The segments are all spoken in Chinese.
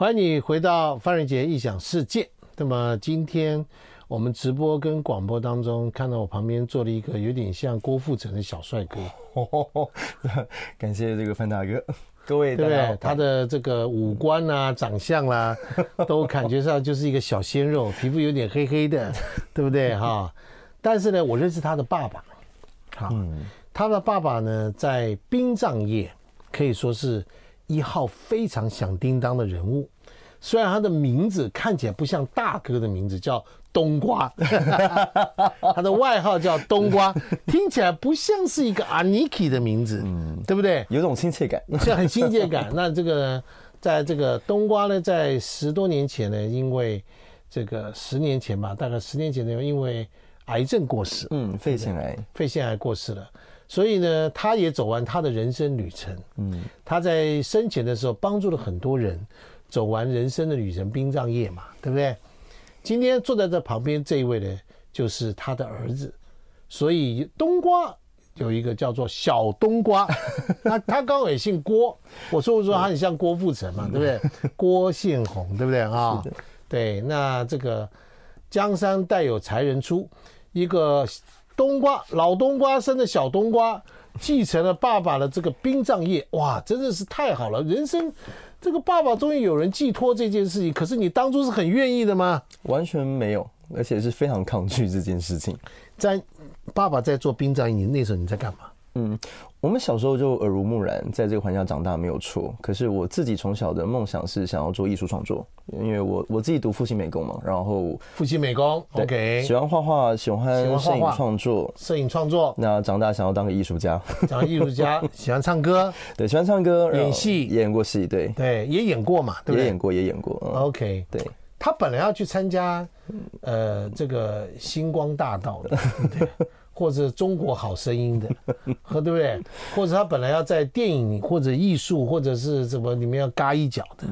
欢迎你回到范瑞杰异想世界。那么今天我们直播跟广播当中，看到我旁边坐了一个有点像郭富城的小帅哥。感谢这个范大哥，各位对不对？他的这个五官啊、长相啦、啊，都感觉上就是一个小鲜肉，皮肤有点黑黑的，对不对？哈。但是呢，我认识他的爸爸。好，他的爸爸呢，在殡葬业可以说是。一号非常响叮当的人物，虽然他的名字看起来不像大哥的名字，叫冬瓜，他的外号叫冬瓜，听起来不像是一个阿尼基的名字，嗯，对不对？有种亲切感，是很亲切感。那这个，在这个冬瓜呢，在十多年前呢，因为这个十年前吧，大概十年前呢，因为癌症过世，嗯，肺腺癌，肺腺癌过世了。所以呢，他也走完他的人生旅程。嗯，他在生前的时候帮助了很多人走完人生的旅程，殡葬业嘛，对不对？今天坐在这旁边这一位呢，就是他的儿子。所以冬瓜有一个叫做小冬瓜，他他刚好也姓郭。我说不说他很像郭富城嘛，对不对？郭宪宏，对不对啊？对，那这个江山代有才人出，一个。冬瓜，老冬瓜生的小冬瓜，继承了爸爸的这个殡葬业，哇，真的是太好了！人生，这个爸爸终于有人寄托这件事情。可是你当初是很愿意的吗？完全没有，而且是非常抗拒这件事情。在爸爸在做殡葬业，你那时候你在干嘛？嗯，我们小时候就耳濡目染，在这个环境下长大没有错。可是我自己从小的梦想是想要做艺术创作，因为我我自己读复兴美工嘛，然后复兴美工，OK，喜欢画画，喜欢摄影创作，摄影创作。那长大想要当个艺术家，当艺术家，喜欢唱歌，对，喜欢唱歌，演戏，也演过戏，对，对，也演过嘛，对不对？也演过，也演过，OK，对。他本来要去参加，呃，这个星光大道的，对。或者中国好声音的，和对不对？或者他本来要在电影或者艺术或者是什么里面要嘎一脚的，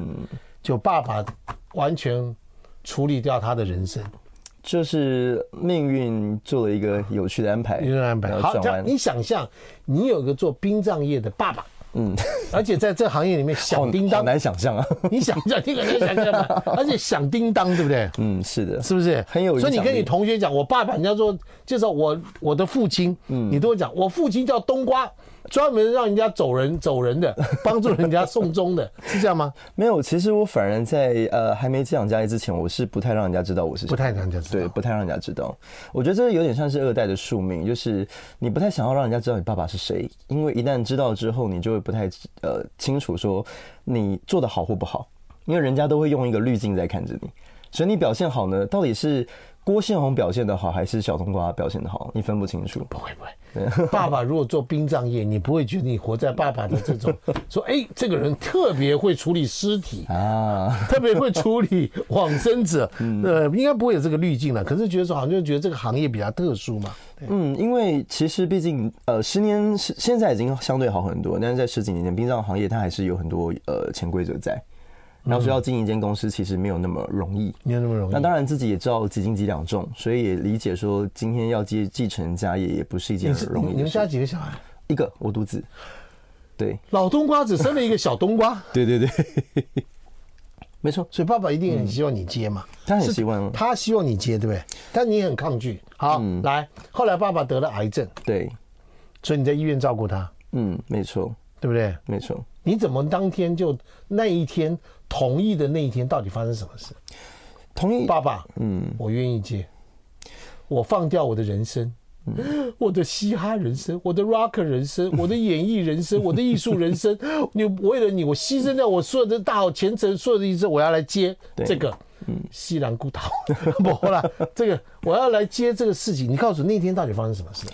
就爸爸完全处理掉他的人生，就是命运做了一个有趣的安排，有趣的安排。好，你想象，你有个做殡葬业的爸爸。嗯，而且在这行业里面响叮当，难想象啊！你想象，你很难想象吧？而且响叮当，对不对？嗯，是的，是不是很有？所以你跟你同学讲，我爸爸，人家说介绍我我的父亲，嗯，你都会讲，我父亲叫冬瓜。专门让人家走人走人的，帮助人家送终的，是这样吗？没有，其实我反而在呃还没寄养家里之前，我是不太让人家知道我是谁，不太让人家知道，对，不太让人家知道。我觉得这有点像是二代的宿命，就是你不太想要让人家知道你爸爸是谁，因为一旦知道之后，你就会不太呃清楚说你做的好或不好，因为人家都会用一个滤镜在看着你，所以你表现好呢，到底是郭宪宏表现的好，还是小冬瓜表现的好，你分不清楚。不会不会。爸爸如果做殡葬业，你不会觉得你活在爸爸的这种 说，哎，这个人特别会处理尸体啊，特别会处理往生者，呃，应该不会有这个滤镜了。可是觉得说，好像就觉得这个行业比较特殊嘛。嗯，因为其实毕竟呃，十年是现在已经相对好很多，但是在十几年前，殡葬行业它还是有很多呃潜规则在。然后说要经营一间公司，其实没有那么容易，没有那么容易。那当然自己也知道几斤几两重，所以也理解说今天要接继承家业也不是一件很容易的事。你们家几个小孩？一个，我独子。对，老冬瓜只生了一个小冬瓜。对对对，没错。所以爸爸一定很希望你接嘛，他很希望，他希望你接，对不对？但你很抗拒。好，来，后来爸爸得了癌症，对，所以你在医院照顾他。嗯，没错，对不对？没错。你怎么当天就那一天？同意的那一天，到底发生什么事？同意，爸爸，嗯，我愿意接，我放掉我的人生，嗯、我的嘻哈人生，我的 rock 人生，我的演艺人生，我的艺术人生，你为了你，我牺牲掉我所有的大好前程，所有的一生，我要来接这个，嗯，西兰孤岛，不啦，这个我要来接这个事情。你告诉我那天到底发生什么事？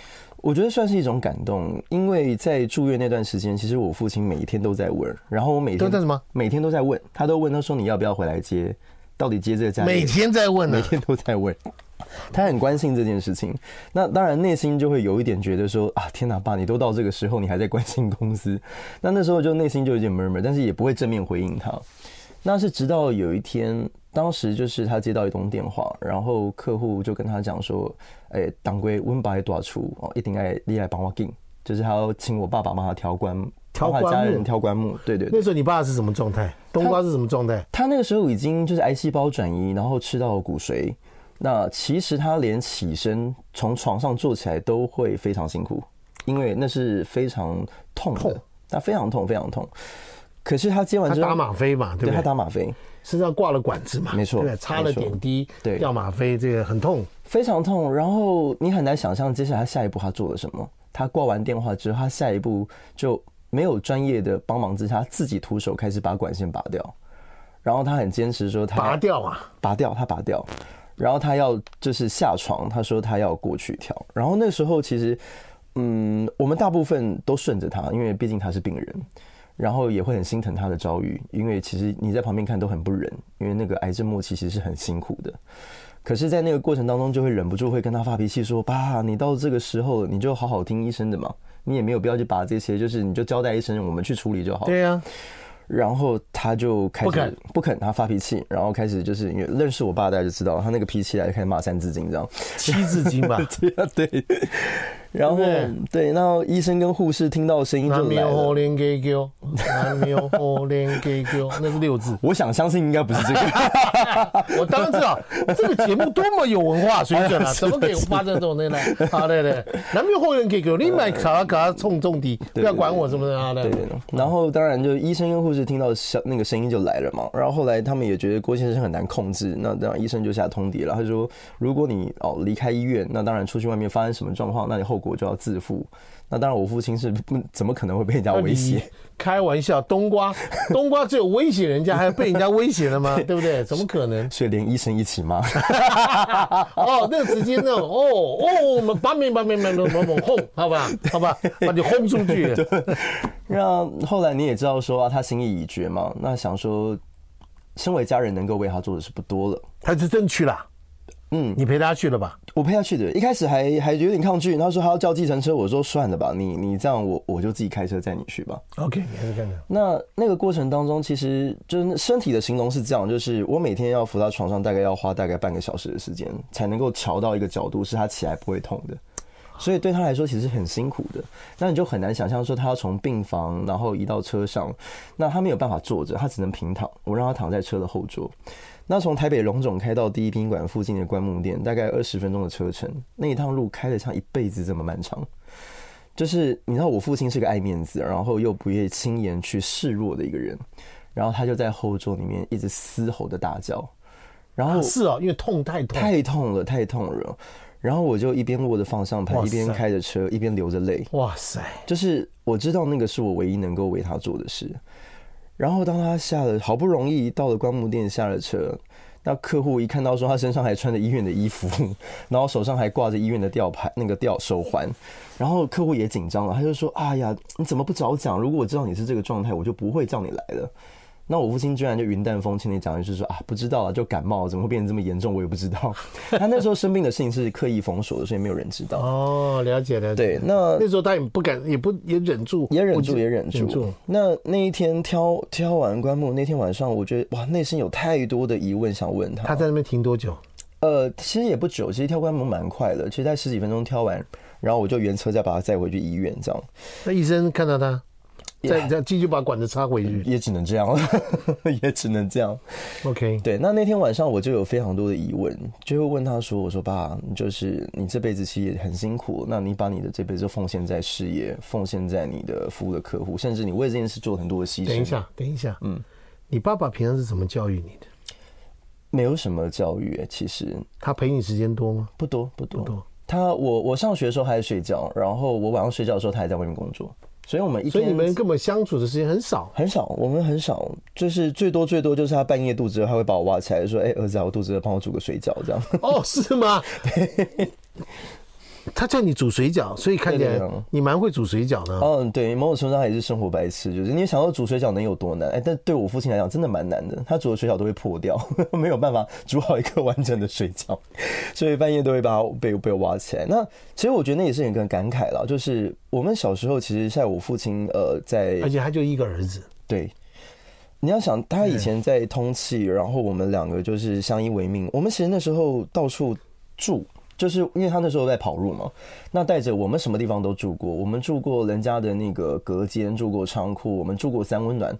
我觉得算是一种感动，因为在住院那段时间，其实我父亲每一天都在问，然后我每天都在什么？每天都在问，他都问，他说你要不要回来接？到底接这个家？每天在问，每天都在问，他很关心这件事情。那当然内心就会有一点觉得说啊，天哪，爸，你都到这个时候，你还在关心公司？那那时候就内心就有点 murmur，但是也不会正面回应他。那是直到有一天。当时就是他接到一通电话，然后客户就跟他讲说：“哎、欸，当归温白多出哦，一定要你来帮我订，就是他要请我爸爸帮他调关挑棺木家人挑棺木，对对对。那时候你爸是什么状态？冬瓜是什么状态？他那个时候已经就是癌细胞转移，然后吃到骨髓。那其实他连起身从床上坐起来都会非常辛苦，因为那是非常痛的，痛他非常痛，非常痛。可是他接完之后，他打吗啡嘛，对不对？对他打吗啡，身上挂了管子嘛，没错，对，插了点滴，对，吊吗啡，这个很痛，非常痛。然后你很难想象接下来他下一步他做了什么。他挂完电话之后，他下一步就没有专业的帮忙之下，自己徒手开始把管线拔掉。然后他很坚持说他拔掉啊，拔掉，他拔掉。然后他要就是下床，他说他要过去跳。然后那时候其实，嗯，我们大部分都顺着他，因为毕竟他是病人。然后也会很心疼他的遭遇，因为其实你在旁边看都很不忍，因为那个癌症末期其实是很辛苦的。可是，在那个过程当中，就会忍不住会跟他发脾气，说：“爸，你到这个时候，你就好好听医生的嘛，你也没有必要去把这些，就是你就交代医生，我们去处理就好。”对呀。然后他就开始不肯，不肯，他发脾气，然后开始就是因为认识我爸，大家就知道他那个脾气来，开始骂三字经，这样七字经吧？对 啊对。然后对，然后医生跟护士听到声音就来了。那是六字。我想相信应该不是这个。我当然知道，这个节目多么有文化水准啊！怎么可以发生这种的呢？好的，对，南无后人给给你买卡拉卡冲重敌，不要管我什么的啊！对。然后当然就医生跟护士听到声那个声音就来了嘛。然后后来他们也觉得郭先生很难控制，那当然医生就下通牒了，他说：如果你哦离开医院，那当然出去外面发生什么状况，那你后果。就要自负，那当然我父亲是不怎么可能会被人家威胁？开玩笑，冬瓜，冬瓜只有威胁人家，还要被人家威胁了吗？对不对？怎么可能？所以连医生一起吗。哦，那个直接那种，哦哦，我们把命把命把面把面轰，好吧，好吧，把你轰出去。那后来你也知道说啊，他心意已决嘛，那想说，身为家人能够为他做的是不多了，他是真去了。嗯，你陪他去了吧？我陪他去的，一开始还还有点抗拒，他说他要叫计程车，我说算了吧，你你这样我我就自己开车载你去吧。OK，你还是这样。那那个过程当中，其实就是身体的形容是这样，就是我每天要扶他床上，大概要花大概半个小时的时间，才能够调到一个角度，是他起来不会痛的。所以对他来说，其实很辛苦的。那你就很难想象说，他要从病房然后移到车上，那他没有办法坐着，他只能平躺。我让他躺在车的后座。那从台北龙总开到第一宾馆附近的棺木店，大概二十分钟的车程。那一趟路开得像一辈子这么漫长。就是你知道，我父亲是个爱面子，然后又不愿意轻言去示弱的一个人。然后他就在后座里面一直嘶吼的大叫。然后是啊，因为痛太痛，太痛了，太痛了。然后我就一边握着方向盘，一边开着车，一边流着泪。哇塞！就是我知道那个是我唯一能够为他做的事。然后当他下了，好不容易到了棺木店下了车，那客户一看到说他身上还穿着医院的衣服，然后手上还挂着医院的吊牌，那个吊手环，然后客户也紧张了，他就说：“哎呀，你怎么不早讲？如果我知道你是这个状态，我就不会叫你来了。”那我父亲居然就云淡风轻的讲，就是说啊，不知道啊，就感冒，怎么会变得这么严重？我也不知道。他那时候生病的事情是刻意封锁的，所以没有人知道。哦，了解了解。对，那那时候他也不敢，也不也忍住，也忍住，也忍住。忍住。那那一天挑挑完棺木那天晚上，我觉得哇，内心有太多的疑问想问他。他在那边停多久？呃，其实也不久，其实挑棺木蛮快的，其实在十几分钟挑完，然后我就原车再把他载回去医院，这样。那医生看到他。再再继续把管子插回去，也只能这样了，也只能这样。OK，对。那那天晚上我就有非常多的疑问，就会问他说：“我说爸，就是你这辈子其实也很辛苦，那你把你的这辈子奉献在事业，奉献在你的服务的客户，甚至你为这件事做了很多的牺牲。”等一下，等一下，嗯，你爸爸平常是怎么教育你的？没有什么教育，其实他陪你时间多吗？不多，不多。不多。他我我上学的时候还在睡觉，然后我晚上睡觉的时候他还在外面工作。所以我们一天，所以你们根本相处的时间很少，很少。我们很少，就是最多最多就是他半夜肚子饿，他会把我挖起来说：“哎、欸，儿子啊，我肚子饿，帮我煮个水饺。”这样。哦，是吗？对。他叫你煮水饺，所以看起来你蛮会煮水饺的。嗯，对，某种程度上也是生活白痴，就是你想要煮水饺能有多难？哎，但对我父亲来讲，真的蛮难的。他煮的水饺都会破掉，没有办法煮好一个完整的水饺，所以半夜都会把被被挖起来。那其实我觉得那也是一个感慨了，就是我们小时候其实在我父亲呃在，而且他就一个儿子。对，你要想他以前在通气，然后我们两个就是相依为命。我们其实那时候到处住。就是因为他那时候在跑路嘛，那带着我们什么地方都住过，我们住过人家的那个隔间，住过仓库，我们住过三温暖。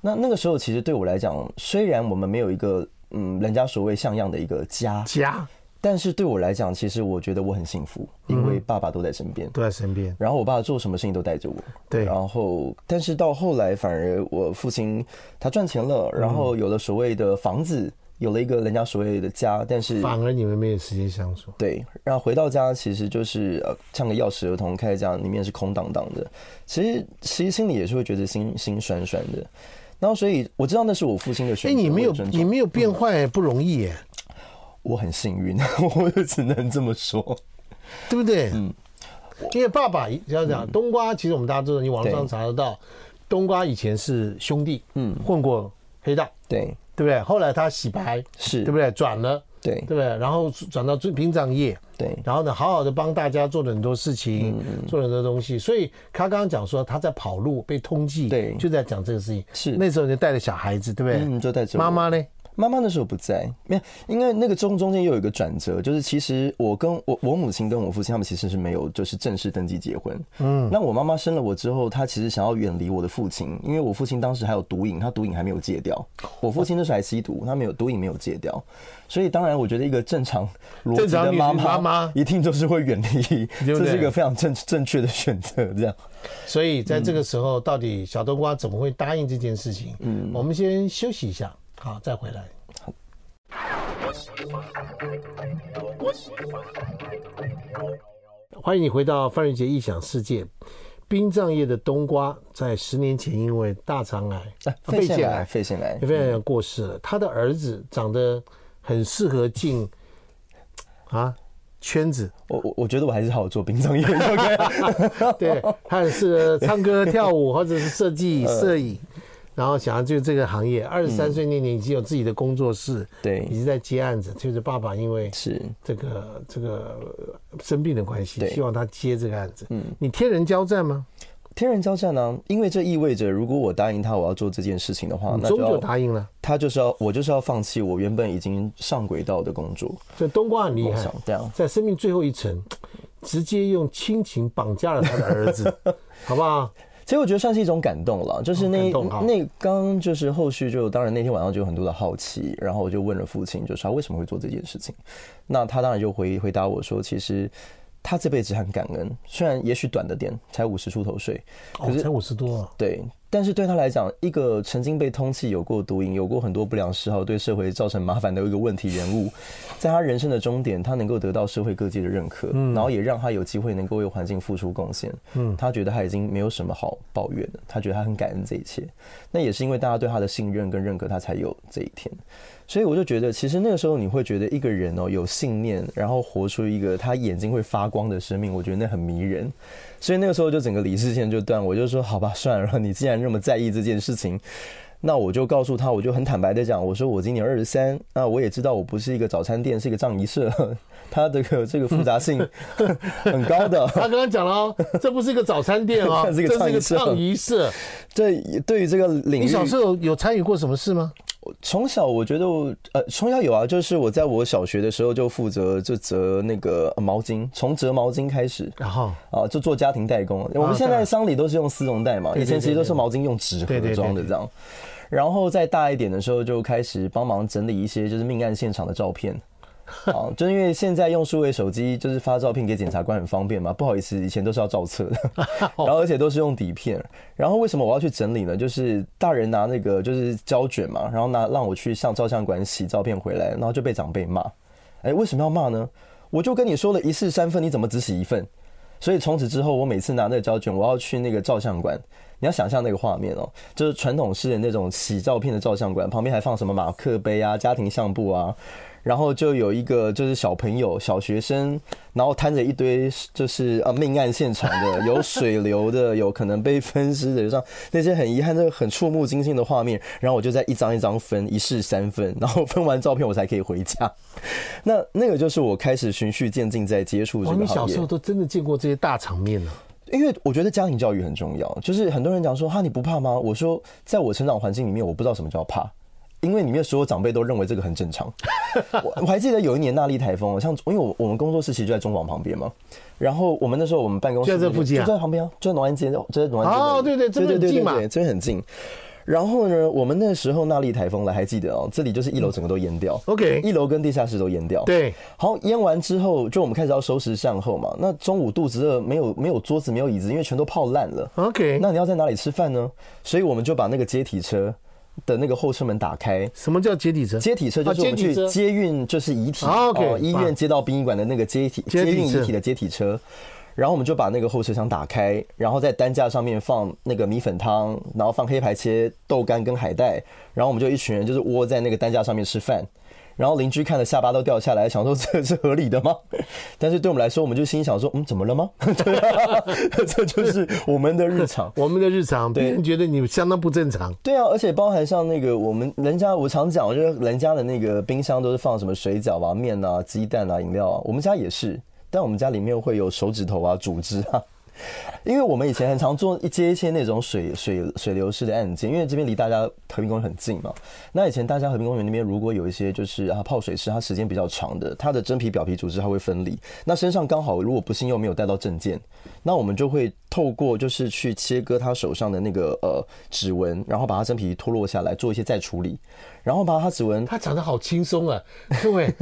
那那个时候其实对我来讲，虽然我们没有一个嗯人家所谓像样的一个家家，但是对我来讲，其实我觉得我很幸福，因为爸爸都在身边，都在身边。然后我爸做什么事情都带着我，对。然后，但是到后来，反而我父亲他赚钱了，然后有了所谓的房子。有了一个人家所谓的家，但是反而你们没有时间相处。对，然后回到家其实就是呃，像个钥匙儿童开在家里面是空荡荡的。其实其实心里也是会觉得心心酸酸的。然后所以我知道那是我父亲的选择。哎，你没有你没有变坏不容易耶。我很幸运，我也只能这么说，对不对？嗯。因为爸爸要讲冬瓜，其实我们大家知道，你网上查得到，冬瓜以前是兄弟，嗯，混过黑道，对。对不对？后来他洗白，是对不对？转了，对对不对？然后转到最殡葬业，对。然后呢，好好的帮大家做了很多事情，嗯、做了很多东西。所以他刚刚讲说他在跑路被通缉，对，就在讲这个事情。是那时候你带着小孩子，对不对？嗯，就带着妈妈呢？妈妈那时候不在，没有，因为那个中中间又有一个转折，就是其实我跟我我母亲跟我父亲他们其实是没有就是正式登记结婚。嗯，那我妈妈生了我之后，她其实想要远离我的父亲，因为我父亲当时还有毒瘾，他毒瘾还没有戒掉。我父亲那时候还吸毒，他没有毒瘾没有戒掉，所以当然我觉得一个正常逻辑的妈妈一定就是会远离，这是一个非常正正确的选择。这样，所以在这个时候，到底小冬瓜怎么会答应这件事情？嗯，我们先休息一下。好，再回来。好，欢迎你回到范瑞杰异想世界。殡葬业的冬瓜在十年前因为大肠癌、肺腺癌、肺腺癌、肺腺癌过世了。他的儿子长得很适合进啊圈子。我我我觉得我还是好好做殡葬业。对，他很适合唱歌跳舞，或者是设计 摄影。然后想要就这个行业，二十三岁那年已经有自己的工作室，对，已经在接案子。就是爸爸因为是这个这个生病的关系，希望他接这个案子。嗯，你天人交战吗？天人交战呢？因为这意味着，如果我答应他我要做这件事情的话，那就终究答应了。他就是要我就是要放弃我原本已经上轨道的工作。这冬瓜很厉害，这样在生命最后一层，直接用亲情绑架了他的儿子，好不好？其实我觉得算是一种感动了，就是那那刚就是后续就当然那天晚上就有很多的好奇，然后我就问了父亲，就是他为什么会做这件事情，那他当然就回回答我说，其实他这辈子很感恩，虽然也许短的点，才五十出头岁，可是才五十多，对。但是对他来讲，一个曾经被通缉、有过毒瘾、有过很多不良嗜好、对社会造成麻烦的一个问题人物，在他人生的终点，他能够得到社会各界的认可，然后也让他有机会能够为环境付出贡献。嗯，他觉得他已经没有什么好抱怨的，他觉得他很感恩这一切。那也是因为大家对他的信任跟认可，他才有这一天。所以我就觉得，其实那个时候你会觉得一个人哦有信念，然后活出一个他眼睛会发光的生命，我觉得那很迷人。所以那个时候就整个理智线就断，我就说好吧，算了，你既然那么在意这件事情，那我就告诉他，我就很坦白的讲，我说我今年二十三，那我也知道我不是一个早餐店，是一个葬仪社，它的这个这个复杂性 很高的。他刚刚讲了哦，这不是一个早餐店哦，这是一个葬仪社。对，对于这个领域，你小时候有参与过什么事吗？从小我觉得我呃从小有啊，就是我在我小学的时候就负责就折那个毛巾，从折毛巾开始，然后啊就做家庭代工。我们现在丧礼都是用丝绒袋嘛，以前其实都是毛巾用纸盒装的这样。然后再大一点的时候就开始帮忙整理一些就是命案现场的照片。啊，就因为现在用数位手机，就是发照片给检察官很方便嘛。不好意思，以前都是要照册的，然后而且都是用底片。然后为什么我要去整理呢？就是大人拿那个就是胶卷嘛，然后拿让我去上照相馆洗照片回来，然后就被长辈骂。哎，为什么要骂呢？我就跟你说了一式三份，你怎么只洗一份？所以从此之后，我每次拿那个胶卷，我要去那个照相馆。你要想象那个画面哦，就是传统式的那种洗照片的照相馆，旁边还放什么马克杯啊、家庭相簿啊。然后就有一个就是小朋友、小学生，然后摊着一堆就是啊命案现场的，有水流的，有可能被分尸的，就像那些很遗憾、那个很触目惊心的画面。然后我就在一张一张分，一式三分，然后分完照片我才可以回家。那那个就是我开始循序渐进在接触这个行业。哦，你小时候都真的见过这些大场面呢？因为我觉得家庭教育很重要。就是很多人讲说哈你不怕吗？我说在我成长环境里面，我不知道什么叫怕。因为里面所有长辈都认为这个很正常。我我还记得有一年纳莉台风，像因为我我们工作室其实就在中广旁边嘛，然后我们那时候我们办公室就在这附近啊，就在旁边啊，就在农安街，就在农安街。哦，对对，这边很近嘛，这边很近。然后呢，我们那时候那莉台风来，还记得哦，这里就是一楼整个都淹掉。OK，一楼跟地下室都淹掉。对，好，淹完之后，就我们开始要收拾善后嘛。那中午肚子饿，没有没有桌子，没有椅子，因为全都泡烂了。OK，那你要在哪里吃饭呢？所以我们就把那个阶梯车的那个后车门打开。什么叫接体车？接体车就是我们去接运，就是遗体。OK，医院接到殡仪馆的那个接体接运遗体的接体车。然后我们就把那个后车厢打开，然后在担架上面放那个米粉汤，然后放黑白切豆干跟海带，然后我们就一群人就是窝在那个担架上面吃饭，然后邻居看了下巴都掉下来，想说 这是合理的吗？但是对我们来说，我们就心想说，嗯，怎么了吗？这就是我们的日常，我们的日常，别人觉得你相当不正常。对啊，而且包含像那个我们人家，我常讲，我觉得人家的那个冰箱都是放什么水饺啊、面啊、鸡蛋啊、饮料啊，我们家也是。但我们家里面会有手指头啊、组织啊，因为我们以前很常做一接一些那种水水水流式的案件，因为这边离大家和平公园很近嘛。那以前大家和平公园那边如果有一些就是啊泡水池，它时间比较长的，它的真皮表皮组织它会分离。那身上刚好如果不幸又没有带到证件，那我们就会透过就是去切割他手上的那个呃指纹，然后把他真皮脱落下来做一些再处理，然后把他指纹。他讲的好轻松啊，各位，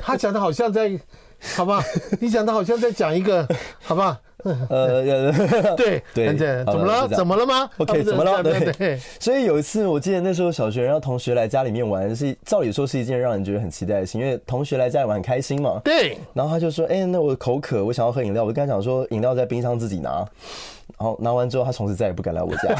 他讲的好像在。好吧，你讲的好像在讲一个，好吧？呃，对对对，怎么了？怎么了吗？OK，怎么了？对对。所以有一次，我记得那时候小学然后同学来家里面玩，是照理说是一件让人觉得很期待的事，因为同学来家里玩很开心嘛。对。然后他就说：“哎，那我口渴，我想要喝饮料。”我就跟他讲说：“饮料在冰箱自己拿。”然后拿完之后，他从此再也不敢来我家。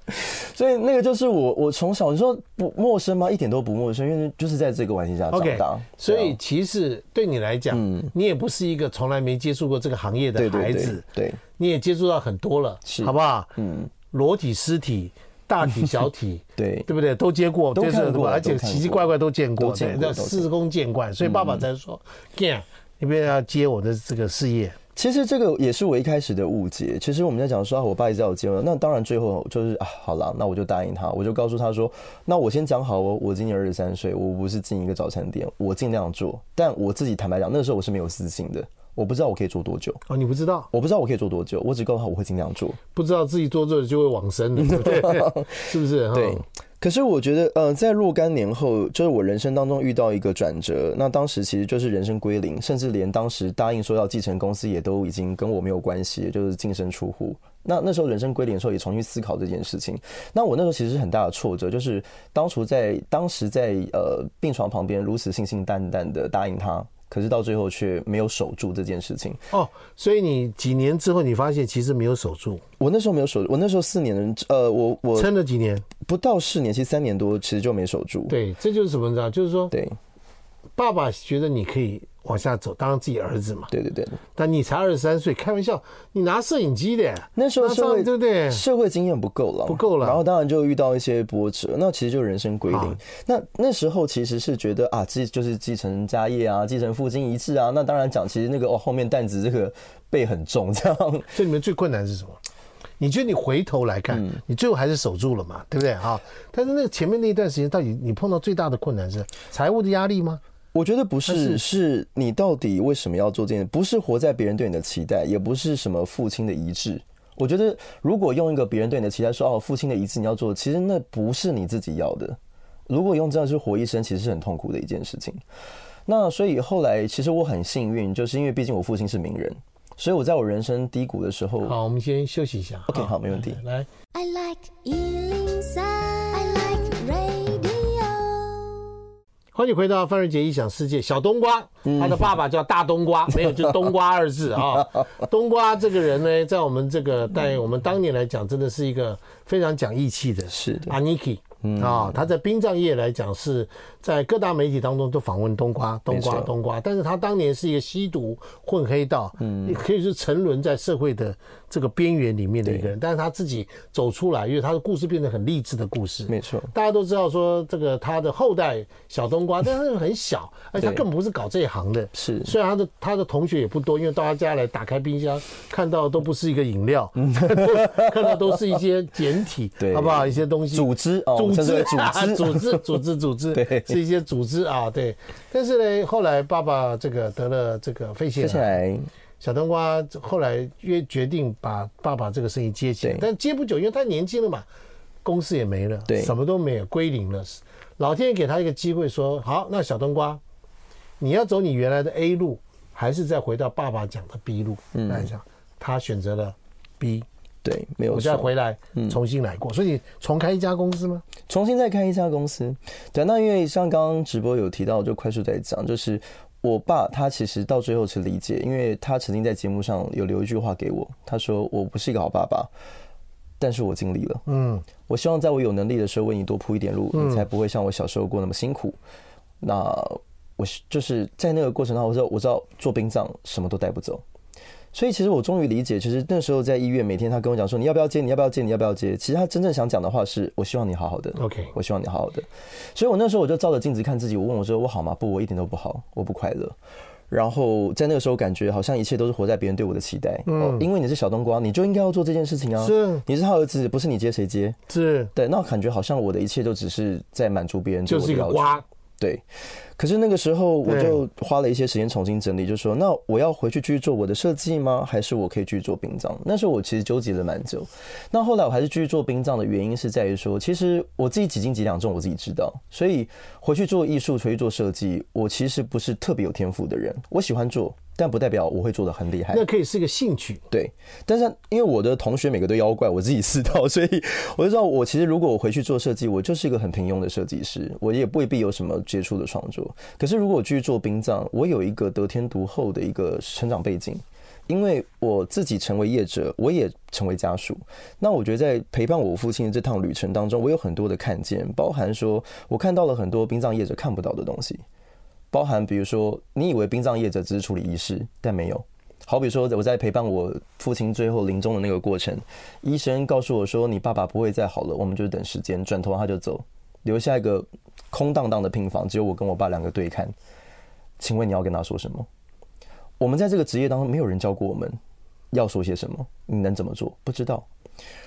所以那个就是我，我从小你说不陌生吗？一点都不陌生，因为就是在这个环境下长大。Okay, 所以其实对你来讲，嗯，你也不是一个从来没接触过这个行业的孩子。对，你也接触到很多了，是好不好？嗯，裸体、尸体、大体、小体，对对不对？都接过，都看过，而且奇奇怪怪都见过，对，叫司空见惯。所以爸爸才说：“干、嗯，你不要接我的这个事业。”其实这个也是我一开始的误解。其实我们在讲说啊，我爸一直要我结婚，那当然最后就是啊，好了，那我就答应他，我就告诉他说，那我先讲好哦，我今年二十三岁，我不是进一个早餐店，我尽量做，但我自己坦白讲，那个时候我是没有私心的，我不知道我可以做多久。哦，你不知道？我不知道我可以做多久，我只告诉他我会尽量做，不知道自己做做就会往生的，对不对？是不是？对。可是我觉得，呃，在若干年后，就是我人生当中遇到一个转折。那当时其实就是人生归零，甚至连当时答应说要继承公司，也都已经跟我没有关系，就是净身出户。那那时候人生归零的时候，也重新思考这件事情。那我那时候其实是很大的挫折，就是当初在当时在呃病床旁边如此信心旦旦的答应他。可是到最后却没有守住这件事情哦，所以你几年之后你发现其实没有守住。我那时候没有守，我那时候四年的，呃，我我撑了几年，不到四年，其实三年多，其实就没守住。对，这就是什么？你知道，就是说，对，爸爸觉得你可以。往下走，当然自己儿子嘛。对对对。但你才二十三岁，开玩笑，你拿摄影机的，那时候社会对不对？社会经验不够了，不够了。然后当然就遇到一些波折，那其实就人生归零。那那时候其实是觉得啊，继就是继承家业啊，继承父亲遗志啊。那当然讲，其实那个哦，后面担子这个背很重，这样。这里面最困难是什么？你觉得你回头来看，嗯、你最后还是守住了嘛？对不对哈？但是那前面那一段时间，到底你碰到最大的困难是财务的压力吗？我觉得不是，是你到底为什么要做这件？不是活在别人对你的期待，也不是什么父亲的遗志。我觉得，如果用一个别人对你的期待说哦，父亲的遗志你要做，其实那不是你自己要的。如果用这样去活一生，其实是很痛苦的一件事情。那所以后来，其实我很幸运，就是因为毕竟我父亲是名人，所以我在我人生低谷的时候，好，我们先休息一下。OK，好，没问题。来。I like 欢迎回到范瑞杰异想世界。小冬瓜，他的爸爸叫大冬瓜，没有就冬瓜二字啊。冬瓜这个人呢，在我们这个在我们当年来讲，真的是一个非常讲义气的。是的，阿尼基啊，他在殡葬业来讲，是在各大媒体当中都访问冬瓜，冬瓜，冬瓜。但是他当年是一个吸毒混黑道，嗯，也可以是沉沦在社会的这个边缘里面的一个人，但是他自己走出来，因为他的故事变得很励志的故事。没错，大家都知道说这个他的后代小冬瓜，但是很小，而且他根本不是搞这一行的。是，虽然他的他的同学也不多，因为到他家来打开冰箱，看到都不是一个饮料，看到都是一些简体，对，好不好？一些东西，组织，组织，组织，组织，组织，组织，对，是一些组织啊，对。但是呢，后来爸爸这个得了这个肺腺癌。小冬瓜后来约决定把爸爸这个生意接起来，但接不久，因为他年轻了嘛，公司也没了，对，什么都没有，归零了。老天爷给他一个机会，说好，那小冬瓜，你要走你原来的 A 路，还是再回到爸爸讲的 B 路？嗯，来讲，他选择了 B，对，没有错，我再回来重新来过。所以重开一家公司吗？重新再开一家公司。对，那因为像刚刚直播有提到，就快速在讲，就是。我爸他其实到最后是理解，因为他曾经在节目上有留一句话给我，他说：“我不是一个好爸爸，但是我尽力了。嗯，我希望在我有能力的时候为你多铺一点路，你才不会像我小时候过那么辛苦。那我就是在那个过程当中，我知道我知道做殡葬什么都带不走。”所以其实我终于理解，其实那时候在医院，每天他跟我讲说，你要不要接，你要不要接，你要不要接。其实他真正想讲的话是，我希望你好好的。OK，我希望你好好的。所以我那时候我就照着镜子看自己，我问我说，我好吗？不，我一点都不好，我不快乐。然后在那个时候感觉好像一切都是活在别人对我的期待。嗯，因为你是小冬瓜，你就应该要做这件事情啊。是，你是他儿子，不是你接谁接？是对，那我感觉好像我的一切都只是在满足别人对我的要求。就是一个瓜。对。可是那个时候，我就花了一些时间重新整理，就说：那我要回去继续做我的设计吗？还是我可以继续做殡葬？那时候我其实纠结了蛮久。那后来我还是继续做殡葬的原因是在于说，其实我自己几斤几两重，我自己知道。所以回去做艺术，回去做设计，我其实不是特别有天赋的人。我喜欢做。但不代表我会做的很厉害，那可以是个兴趣。对，但是因为我的同学每个都妖怪，我自己知道，所以我就知道，我其实如果我回去做设计，我就是一个很平庸的设计师，我也未必有什么杰出的创作。可是如果我继续做殡葬，我有一个得天独厚的一个成长背景，因为我自己成为业者，我也成为家属。那我觉得在陪伴我父亲的这趟旅程当中，我有很多的看见，包含说我看到了很多殡葬业者看不到的东西。包含，比如说，你以为殡葬业者只是处理仪式，但没有。好比说，我在陪伴我父亲最后临终的那个过程，医生告诉我说：“你爸爸不会再好了，我们就等时间。”转头他就走，留下一个空荡荡的病房，只有我跟我爸两个对看。请问你要跟他说什么？我们在这个职业当中，没有人教过我们要说些什么，你能怎么做？不知道。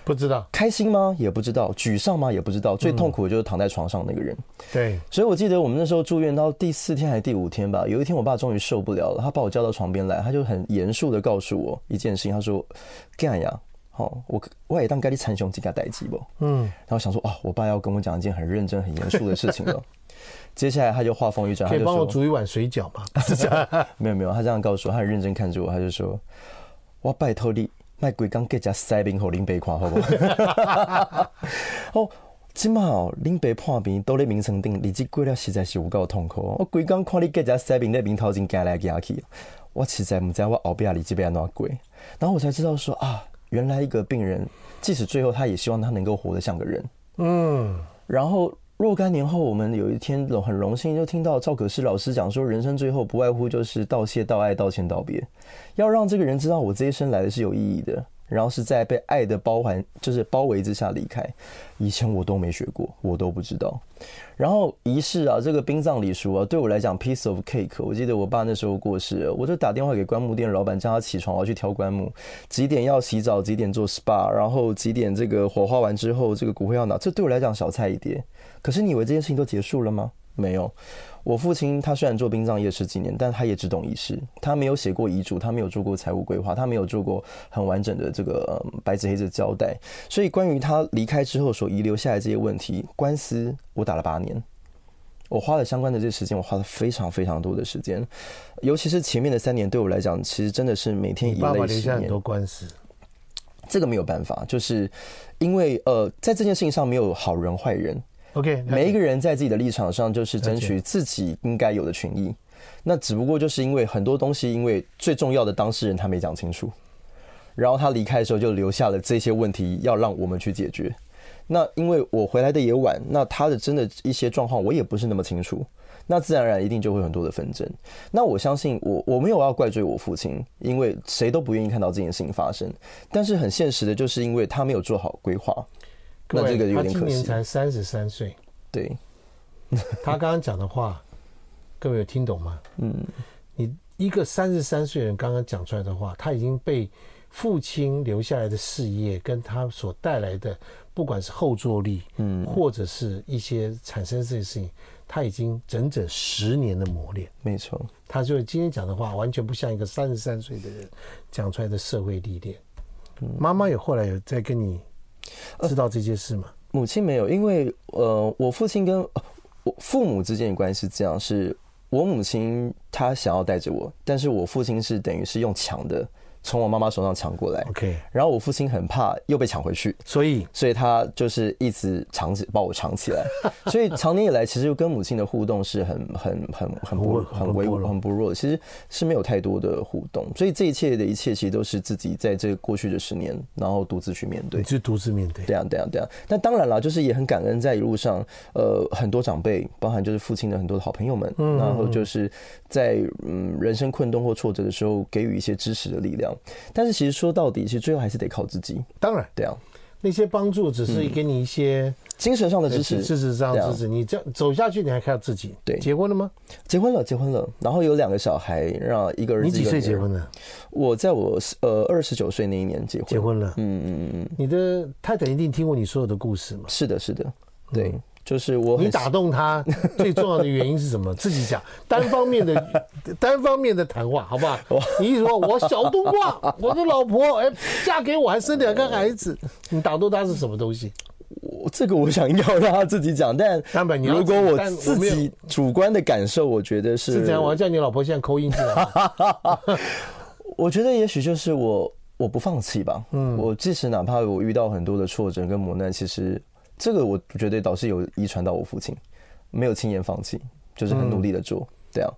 不知道开心吗？也不知道沮丧吗？也不知道。最痛苦的就是躺在床上那个人。对，所以我记得我们那时候住院到第四天还是第五天吧。有一天，我爸终于受不了了，他把我叫到床边来，他就很严肃的告诉我一件事情。他说：“干呀，好，我我也当该你参详这件代志不？”嗯，然后想说哦，我爸要跟我讲一件很认真、很严肃的事情了。接下来他就话锋一转，可以帮我煮一碗水饺吗？没有没有，他这样告诉我，他很认真看着我，他就说：“我拜托你。”卖鬼刚给家塞饼后林北看好不好？哦，今嘛哦，林北破病都在眠床顶，日子过了实在是有够痛苦。我鬼刚看你给家塞饼在面头前行来行去，我实在不知道我后边日子要安怎过。然后我才知道说啊，原来一个病人，即使最后他也希望他能够活得像个人。嗯，然后。若干年后，我们有一天很荣幸就听到赵可师老师讲说，人生最后不外乎就是道谢、道爱、道歉、道别，要让这个人知道我这一生来的是有意义的。然后是在被爱的包环，就是包围之下离开。以前我都没学过，我都不知道。然后仪式啊，这个殡葬礼俗啊，对我来讲，piece of cake。我记得我爸那时候过世，我就打电话给棺木店老板，叫他起床，我要去挑棺木。几点要洗澡？几点做 SPA？然后几点这个火化完之后，这个骨灰要拿？这对我来讲小菜一碟。可是你以为这件事情都结束了吗？没有。我父亲他虽然做殡葬业十几年，但他也只懂仪式，他没有写过遗嘱，他没有做过财务规划，他没有做过很完整的这个白纸黑字交代。所以关于他离开之后所遗留下来这些问题，官司我打了八年，我花了相关的这个时间，我花了非常非常多的时间，尤其是前面的三年对我来讲，其实真的是每天以泪洗面。爸爸留下很多官司，这个没有办法，就是因为呃，在这件事情上没有好人坏人。OK，每一个人在自己的立场上就是争取自己应该有的权益，那只不过就是因为很多东西，因为最重要的当事人他没讲清楚，然后他离开的时候就留下了这些问题要让我们去解决。那因为我回来的也晚，那他的真的一些状况我也不是那么清楚。那自然而然一定就会很多的纷争。那我相信我我没有要怪罪我父亲，因为谁都不愿意看到这件事情发生。但是很现实的，就是因为他没有做好规划。那这个有点可惜。他今年才三十三岁。对。他刚刚讲的话，各位有听懂吗？嗯。你一个三十三岁人刚刚讲出来的话，他已经被父亲留下来的事业跟他所带来的，不管是后坐力，嗯，或者是一些产生这些事情。他已经整整十年的磨练，没错。他就今天讲的话，完全不像一个三十三岁的人讲出来的社会历练。妈妈也后来有在跟你知道这件事吗？母亲没有，因为呃，我父亲跟我父母之间的关系是这样，是我母亲她想要带着我，但是我父亲是等于是用抢的。从我妈妈手上抢过来，OK，然后我父亲很怕又被抢回去，所以，所以他就是一直藏起，把我藏起来。所以长年以来，其实跟母亲的互动是很、很、很、很不、很微、很不弱的，其实是没有太多的互动。所以这一切的一切，其实都是自己在这过去的十年，然后独自去面对，就独自面对。对啊，对啊，对啊。但当然了，就是也很感恩，在一路上，呃，很多长辈，包含就是父亲的很多的好朋友们，然后就是在嗯人生困顿或挫折的时候，给予一些支持的力量。但是其实说到底，其实最后还是得靠自己。当然，对啊，那些帮助只是给你一些精神上的支持，事实上支持。你这样走下去，你还靠自己。对，结婚了吗？结婚了，结婚了。然后有两个小孩，让一个儿子。你几岁结婚的？我在我呃二十九岁那一年结婚。结婚了。嗯嗯嗯嗯。你的太太一定听过你所有的故事吗？是的，是的，对。就是我，你打动他 最重要的原因是什么？自己讲，单方面的 单方面的谈话，好不好？你一说我小冬瓜，我的老婆哎，嫁给我还生两个孩子，你打动他是什么东西？我这个我想要让他自己讲，但如果我自己主观的感受，我觉得是是这样。我要叫你老婆现在扣音进来。我觉得也许就是我我不放弃吧。嗯，我即使哪怕我遇到很多的挫折跟磨难，其实。这个我觉得倒是有遗传到我父亲，没有轻言放弃，就是很努力的做，嗯、对啊。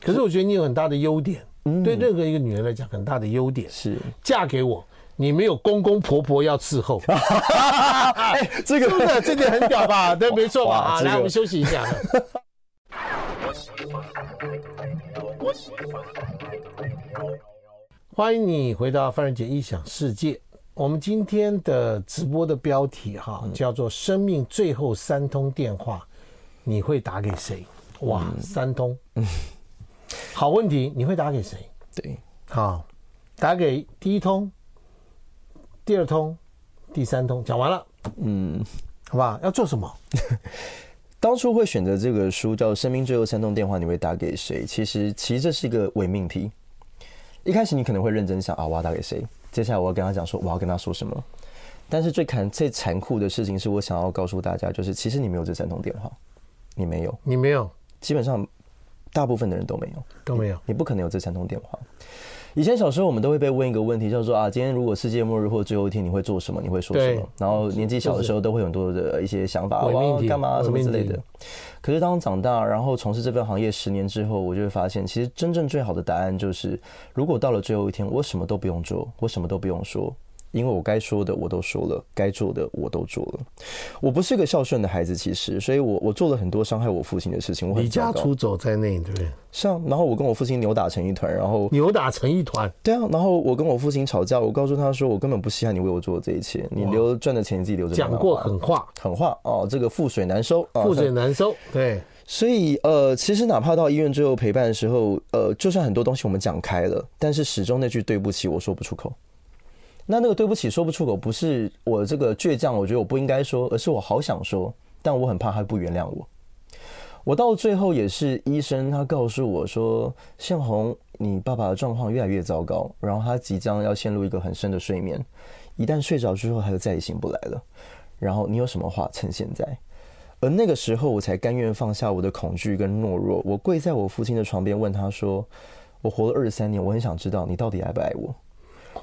可是我觉得你有很大的优点，嗯、对任何一个女人来讲，很大的优点是嫁给我，你没有公公婆婆要伺候。哎，这个这点很屌吧？对，没错吧？啊，来，我们休息一下。欢迎你回到范仁杰异想世界。我们今天的直播的标题哈，叫做“生命最后三通电话”，你会打给谁？哇，三通，好问题，你会打给谁？对，好，打给第一通、第二通、第三通，讲完了，嗯，好不好？要做什么？当初会选择这个书叫《生命最后三通电话》，你会打给谁？其实，其实这是一个伪命题。一开始你可能会认真想啊，我要打给谁？接下来我要跟他讲说，我要跟他说什么。但是最残最残酷的事情是我想要告诉大家，就是其实你没有这三通电话，你没有，你没有，基本上大部分的人都没有，都没有，你，你不可能有这三通电话。以前小时候我们都会被问一个问题，叫做啊，今天如果世界末日或最后一天，你会做什么？你会说什么？然后年纪小的时候都会有很多的一些想法，我要干嘛什么之类的。可是当长大，然后从事这份行业十年之后，我就会发现，其实真正最好的答案就是，如果到了最后一天，我什么都不用做，我什么都不用说。因为我该说的我都说了，该做的我都做了。我不是个孝顺的孩子，其实，所以我我做了很多伤害我父亲的事情。我离家出走在内，对不对？是啊，然后我跟我父亲扭打成一团，然后 扭打成一团。对啊，然后我跟我父亲吵架，我告诉他说，我根本不稀罕你为我做的这一切，你留赚的钱你自己留着。讲过狠话，狠话哦，这个覆水难收，覆水难收。对，所以呃，其实哪怕到医院最后陪伴的时候，呃，就算很多东西我们讲开了，但是始终那句对不起，我说不出口。那那个对不起说不出口，不是我这个倔强，我觉得我不应该说，而是我好想说，但我很怕他不原谅我。我到最后也是医生，他告诉我说：“向红，你爸爸的状况越来越糟糕，然后他即将要陷入一个很深的睡眠，一旦睡着之后，他就再也醒不来了。然后你有什么话，趁现在。”而那个时候，我才甘愿放下我的恐惧跟懦弱，我跪在我父亲的床边，问他说：“我活了二十三年，我很想知道你到底爱不爱我。”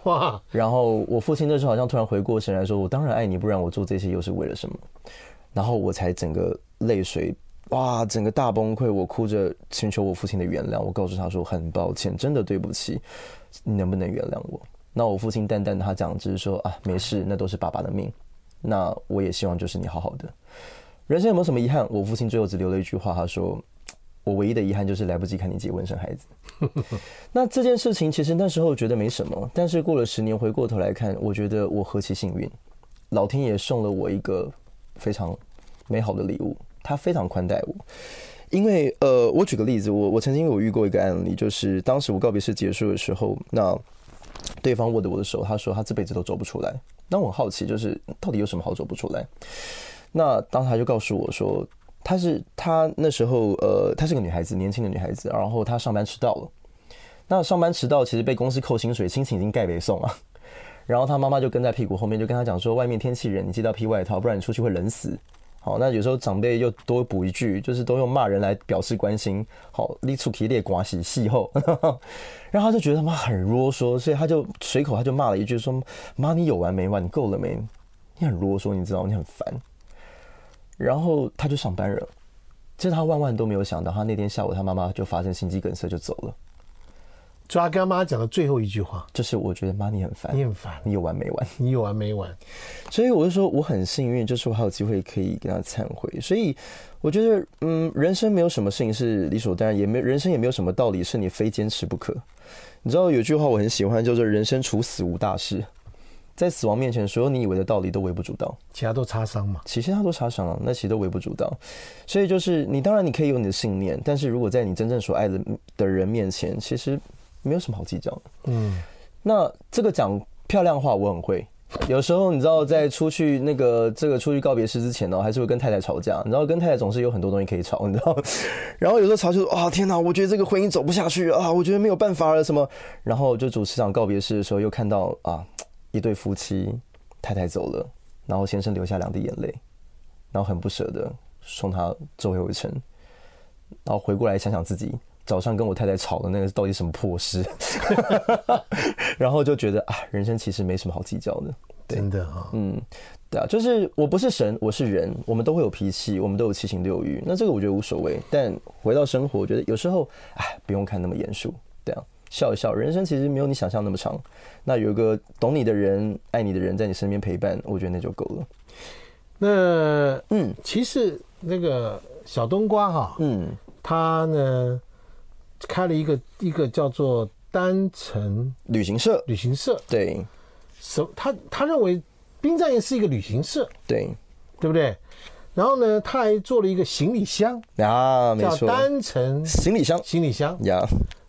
哇！然后我父亲那时候好像突然回过神来说：“我当然爱你，不然我做这些又是为了什么？”然后我才整个泪水哇，整个大崩溃，我哭着请求我父亲的原谅。我告诉他说：“很抱歉，真的对不起，你能不能原谅我？”那我父亲淡淡的他讲，只是说：“啊，没事，那都是爸爸的命。”那我也希望就是你好好的。人生有没有什么遗憾？我父亲最后只留了一句话，他说：“我唯一的遗憾就是来不及看你结婚生孩子。”那这件事情其实那时候觉得没什么，但是过了十年回过头来看，我觉得我何其幸运，老天爷送了我一个非常美好的礼物，他非常宽待我。因为呃，我举个例子，我我曾经有遇过一个案例，就是当时我告别式结束的时候，那对方握着我的手，他说他这辈子都走不出来。那我很好奇，就是到底有什么好走不出来？那当时他就告诉我说，她是她那时候呃，她是个女孩子，年轻的女孩子，然后她上班迟到了。那上班迟到其实被公司扣薪水，心情已经盖北送了。然后她妈妈就跟在屁股后面，就跟他讲说，外面天气冷，你记得要披外套，不然你出去会冷死。好，那有时候长辈又多补一句，就是都用骂人来表示关心。好，你出去列关系细后，然后他就觉得他妈很啰嗦，所以他就随口他就骂了一句说：“妈，你有完没完？你够了没？你很啰嗦，你知道？你很烦。”然后他就上班了。其实他万万都没有想到，他那天下午他妈妈就发生心肌梗塞就走了。就他跟他妈讲的最后一句话，就是我觉得妈你很烦，你很烦，你有完没完？你有完没完？所以我就说我很幸运，就是我还有机会可以跟他忏悔。所以我觉得，嗯，人生没有什么事情是理所当然，也没人生也没有什么道理是你非坚持不可。你知道有句话我很喜欢，叫做“人生处死无大事”。在死亡面前，所有你以为的道理都微不足道，其他都擦伤嘛？其实他都擦伤了，那其实都微不足道。所以就是你，当然你可以有你的信念，但是如果在你真正所爱的的人面前，其实。没有什么好计较的。嗯，那这个讲漂亮话我很会。有时候你知道，在出去那个这个出去告别式之前呢，还是会跟太太吵架。你知道，跟太太总是有很多东西可以吵，你知道。然后有时候吵就说啊，天哪，我觉得这个婚姻走不下去啊，我觉得没有办法了什么。然后就主持场告别式的时候，又看到啊一对夫妻，太太走了，然后先生流下两滴眼泪，然后很不舍得送他最后一程，然后回过来想想自己。早上跟我太太吵的那个到底什么破事？然后就觉得啊，人生其实没什么好计较的。真的啊，嗯，对啊，就是我不是神，我是人，我们都会有脾气，我们都有七情六欲。那这个我觉得无所谓。但回到生活，我觉得有时候哎，不用看那么严肃，对啊，笑一笑。人生其实没有你想象那么长。那有一个懂你的人、爱你的人在你身边陪伴，我觉得那就够了。那嗯，其实那个小冬瓜哈，嗯，他呢。开了一个一个叫做单程旅行社，旅行社对，什他他认为殡葬业是一个旅行社，对对不对？然后呢，他还做了一个行李箱啊，叫单程行李箱，行李箱呀。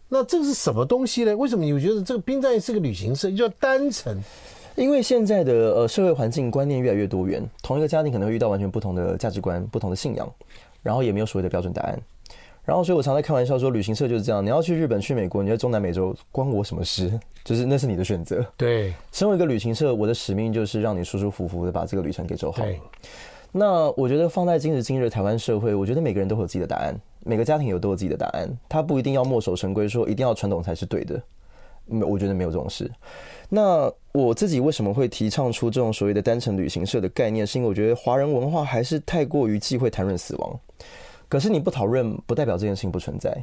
那这个是什么东西呢？为什么你觉得这个殡葬业是个旅行社？叫单程？因为现在的呃社会环境观念越来越多元，同一个家庭可能会遇到完全不同的价值观、不同的信仰，然后也没有所谓的标准答案。然后，所以我常在开玩笑说，旅行社就是这样。你要去日本、去美国，你在中南美洲，关我什么事？就是那是你的选择。对，身为一个旅行社，我的使命就是让你舒舒服服的把这个旅程给走好。那我觉得放在今时今日的台湾社会，我觉得每个人都会有自己的答案，每个家庭有都有自己的答案，他不一定要墨守成规，说一定要传统才是对的。没，我觉得没有这种事。那我自己为什么会提倡出这种所谓的单程旅行社的概念？是因为我觉得华人文化还是太过于忌讳谈论死亡。可是你不讨论，不代表这件事情不存在。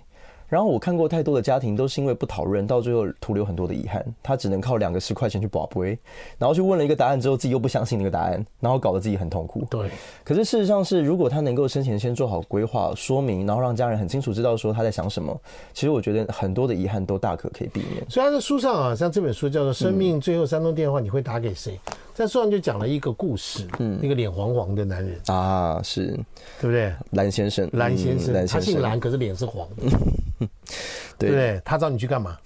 然后我看过太多的家庭，都是因为不讨论，到最后徒留很多的遗憾。他只能靠两个十块钱去博杯，然后去问了一个答案之后，自己又不相信那个答案，然后搞得自己很痛苦。对。可是事实上是，如果他能够生前先做好规划、说明，然后让家人很清楚知道说他在想什么，其实我觉得很多的遗憾都大可可以避免。所以他在书上啊，像这本书叫做《生命最后三通电话》，你会打给谁？在书上就讲了一个故事，嗯，一个脸黄黄的男人啊，是对不对？蓝先生，蓝先生，他姓蓝，可是脸是黄的。对不对？他找你去干嘛？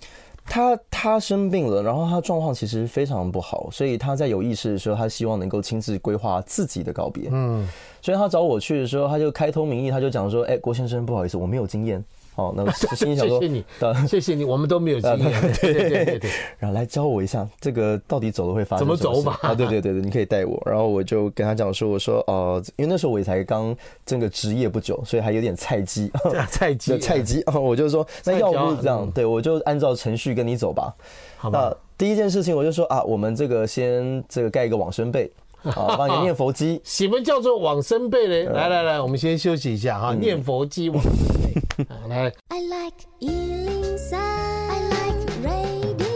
他他生病了，然后他状况其实非常不好，所以他在有意识的时候，他希望能够亲自规划自己的告别。嗯，所以他找我去的时候，他就开通名义，他就讲说：“哎，郭先生，不好意思，我没有经验。”哦，那 心里想说，谢谢你，谢谢你，我们都没有经验，对对对对对。然后来教我一下，这个到底走了会发生怎么走法啊？对对对对，你可以带我。然后我就跟他讲说，我说哦，因为那时候我也才刚这个职业不久，所以还有点菜鸡，菜鸡，菜鸡。我就说，那要不这样，对我就按照程序跟你走吧。好吧。第一件事情我就说啊，我们这个先这个盖一个往生被，好，帮你念佛机。什么叫做往生背呢？来来来，我们先休息一下哈，念佛机往生被。好来，I like 103, I like radio。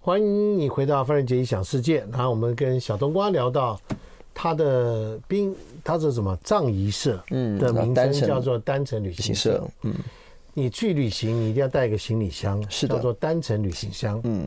欢迎你回到范仁杰异想世界。然后我们跟小冬瓜聊到他的兵，他是什么藏仪社，嗯，的名称叫做单程旅行社。嗯，你去旅行，你一定要带一个行李箱，是叫做单程旅行箱。嗯，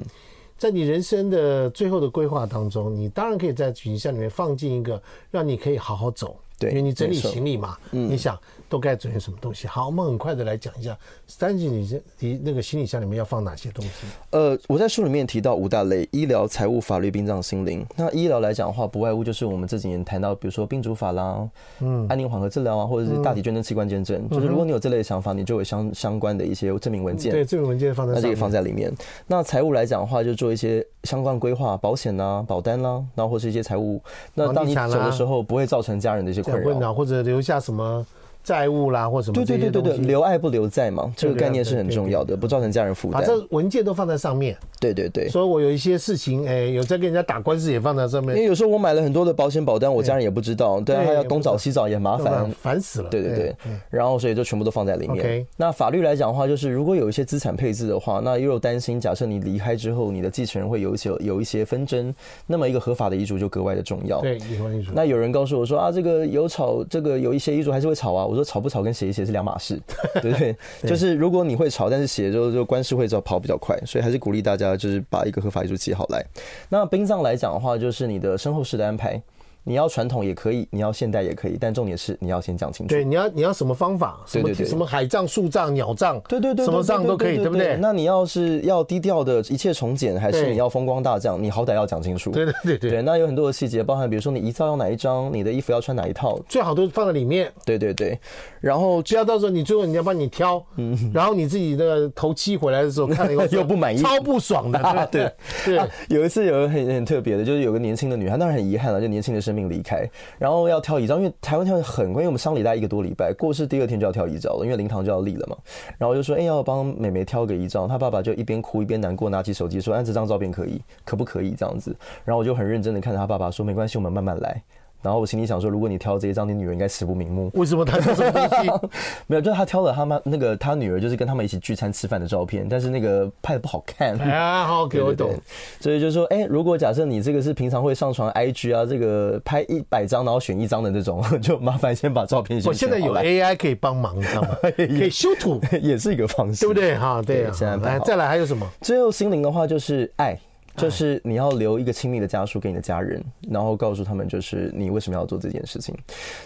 在你人生的最后的规划当中，你当然可以在旅行箱里面放进一个，让你可以好好走。对，因为你整理行李嘛，嗯、你想都该准备什么东西？好，我们很快的来讲一下，单程旅行你那个行李箱里面要放哪些东西？呃，我在书里面提到五大类：医疗、财务、法律、殡葬、心灵。那医疗来讲的话，不外乎就是我们这几年谈到，比如说病主法啦，嗯，安宁缓和治疗啊，或者是大体捐赠、器官捐赠，嗯、就是如果你有这类的想法，你就有相相关的一些证明文件。对，证明文件放在那这个放在里面。那财务来讲的话，就做一些相关规划，保险啊、保单啦，然后或是一些财务。那当你走的时候，不会造成家人的一些困扰，或者。留下什么？债务啦，或什么？对对对对对，留爱不留债嘛，这个概念是很重要的，不造成家人负担。把这文件都放在上面。对对对。所以我有一些事情，哎，有在跟人家打官司，也放在上面。因为有时候我买了很多的保险保单，我家人也不知道，对，他要东找西找也麻烦，烦死了。对对对。然后所以就全部都放在里面。那法律来讲的话，就是如果有一些资产配置的话，那又有担心，假设你离开之后，你的继承人会有一些有一些纷争，那么一个合法的遗嘱就格外的重要。对，遗嘱。那有人告诉我说啊，这个有吵，这个有一些遗嘱还是会吵啊。我说吵不吵跟写一？写是两码事，对不对？就是如果你会吵，但是写就就官司会照跑比较快，所以还是鼓励大家就是把一个合法遗嘱记好来。那殡葬来讲的话，就是你的身后事的安排。你要传统也可以，你要现代也可以，但重点是你要先讲清楚。对，你要你要什么方法？什么什么海葬、树葬、鸟葬？对对对，什么葬都可以，对不对？那你要是要低调的一切从简，还是你要风光大葬？你好歹要讲清楚。对对对对，对。那有很多的细节，包含比如说你遗照要哪一张，你的衣服要穿哪一套，最好都放在里面。对对对，然后不要到时候你最后人家帮你挑，嗯，然后你自己那个头七回来的时候看了以后 又不满意，超不爽的。对对，有一次有个很很特别的，就是有个年轻的女孩，当然很遗憾了，就年轻的生命离开。然后要挑遗照，因为台湾挑很贵，因为我们上礼拜一个多礼拜，过世第二天就要挑遗照了，因为灵堂就要立了嘛。然后就说，哎，要帮妹妹挑个遗照，她爸爸就一边哭一边难过，拿起手机说，哎，这张照片可以，可不可以这样子？然后我就很认真的看着他爸爸说，没关系，我们慢慢来。然后我心里想说，如果你挑这一张，你女儿应该死不瞑目。为什么他挑这么东？没有，就是他挑了他妈那个他女儿，就是跟他们一起聚餐吃饭的照片，但是那个拍的不好看。哎呀，好，给我懂。所以就说，哎，如果假设你这个是平常会上传 IG 啊，这个拍一百张然后选一张的那种，就麻烦先把照片先。我现在有 AI 可以帮忙，你知道吗？可以修图，也是一个方式，对不对？哈，对。现在来，再来还有什么？最后心灵的话就是爱。就是你要留一个亲密的家书给你的家人，然后告诉他们，就是你为什么要做这件事情。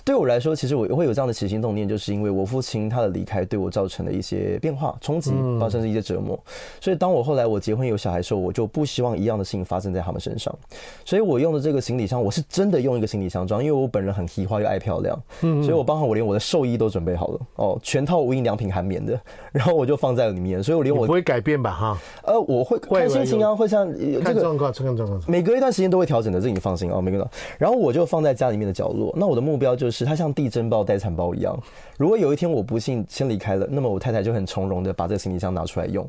对我来说，其实我会有这样的起心动念，就是因为我父亲他的离开对我造成了一些变化、冲击，发生了一些折磨。所以当我后来我结婚有小孩的时候，我就不希望一样的事情发生在他们身上。所以我用的这个行李箱，我是真的用一个行李箱装，因为我本人很喜欢又爱漂亮，所以我包含我连我的寿衣都准备好了哦，全套无印良品含棉的，然后我就放在里面。所以我连我不会改变吧？哈，呃，我会看心情啊，会像。看状况，看状况。每隔一段时间都会调整的，这你放心哦。每个，然后我就放在家里面的角落。那我的目标就是，它像地震包、待产包一样。如果有一天我不幸先离开了，那么我太太就很从容的把这个行李箱拿出来用。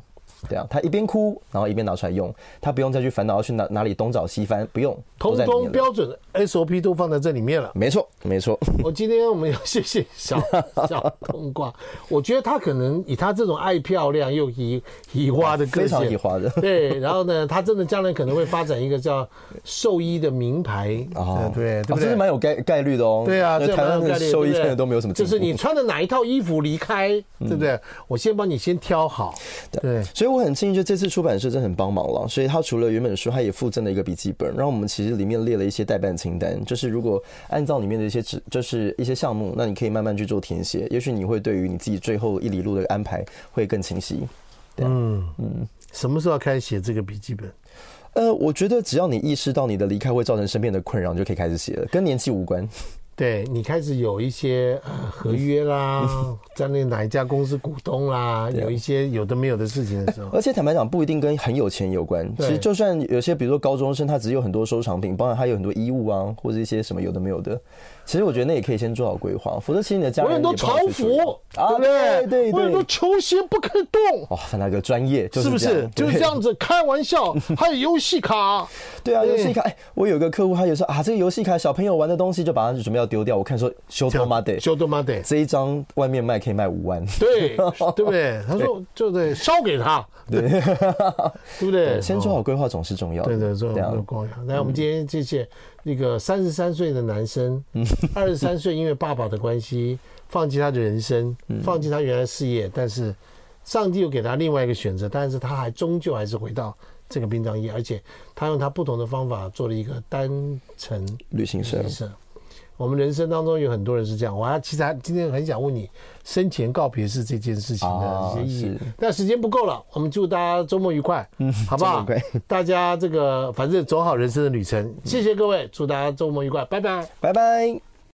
对啊，他一边哭，然后一边拿出来用，他不用再去烦恼要去哪哪里东找西翻，不用，通通标准 SOP 都放在这里面了。没错，没错。我今天我们要 谢谢小 小冬瓜，我觉得他可能以他这种爱漂亮又移移花的个性，非常移花的。对，然后呢，他真的将来可能会发展一个叫兽衣的名牌啊，对对，这是蛮有概概率的哦。对啊，台湾的兽衣现在都没有什么，就是你穿的哪一套衣服离开，对不对？我先帮你先挑好，对，所以。我很庆幸，就这次出版社真的很帮忙了，所以他除了原本书，他也附赠了一个笔记本，然后我们其实里面列了一些代办清单，就是如果按照里面的一些指，就是一些项目，那你可以慢慢去做填写，也许你会对于你自己最后一里路的安排会更清晰。嗯嗯，什么时候开始写这个笔记本？呃，我觉得只要你意识到你的离开会造成身边的困扰，你就可以开始写了，跟年纪无关。对，你开始有一些合约啦，在那哪一家公司股东啦，有一些有的没有的事情的时候，而且坦白讲，不一定跟很有钱有关。其实就算有些，比如说高中生，他只有很多收藏品，包括他有很多衣物啊，或者一些什么有的没有的，其实我觉得那也可以先做好规划，否则其实你的家人我很多朝服，对不对？对对，我很多球鞋不可以动。哇，那个专业是不是就是这样子？开玩笑，还有游戏卡。对啊，游戏卡。哎，我有个客户，他有时候啊，这个游戏卡小朋友玩的东西，就把它准备要丢掉。我看说修多妈得，修多妈得，这一张外面卖可以卖五万。对，对不对？他说就得烧给他，对，对不对？先做好规划总是重要的。对对，做好规划。来，我们今天谢谢那个三十三岁的男生，二十三岁因为爸爸的关系放弃他的人生，放弃他原来事业，但是上帝又给他另外一个选择，但是他还终究还是回到这个殡葬业，而且他用他不同的方法做了一个单程旅行社。我们人生当中有很多人是这样，我还其实还今天很想问你生前告别式这件事情的一些意义，但时间不够了，我们祝大家周末愉快，嗯，好不好？大家这个反正走好人生的旅程，谢谢各位，祝大家周末愉快，拜拜，拜拜。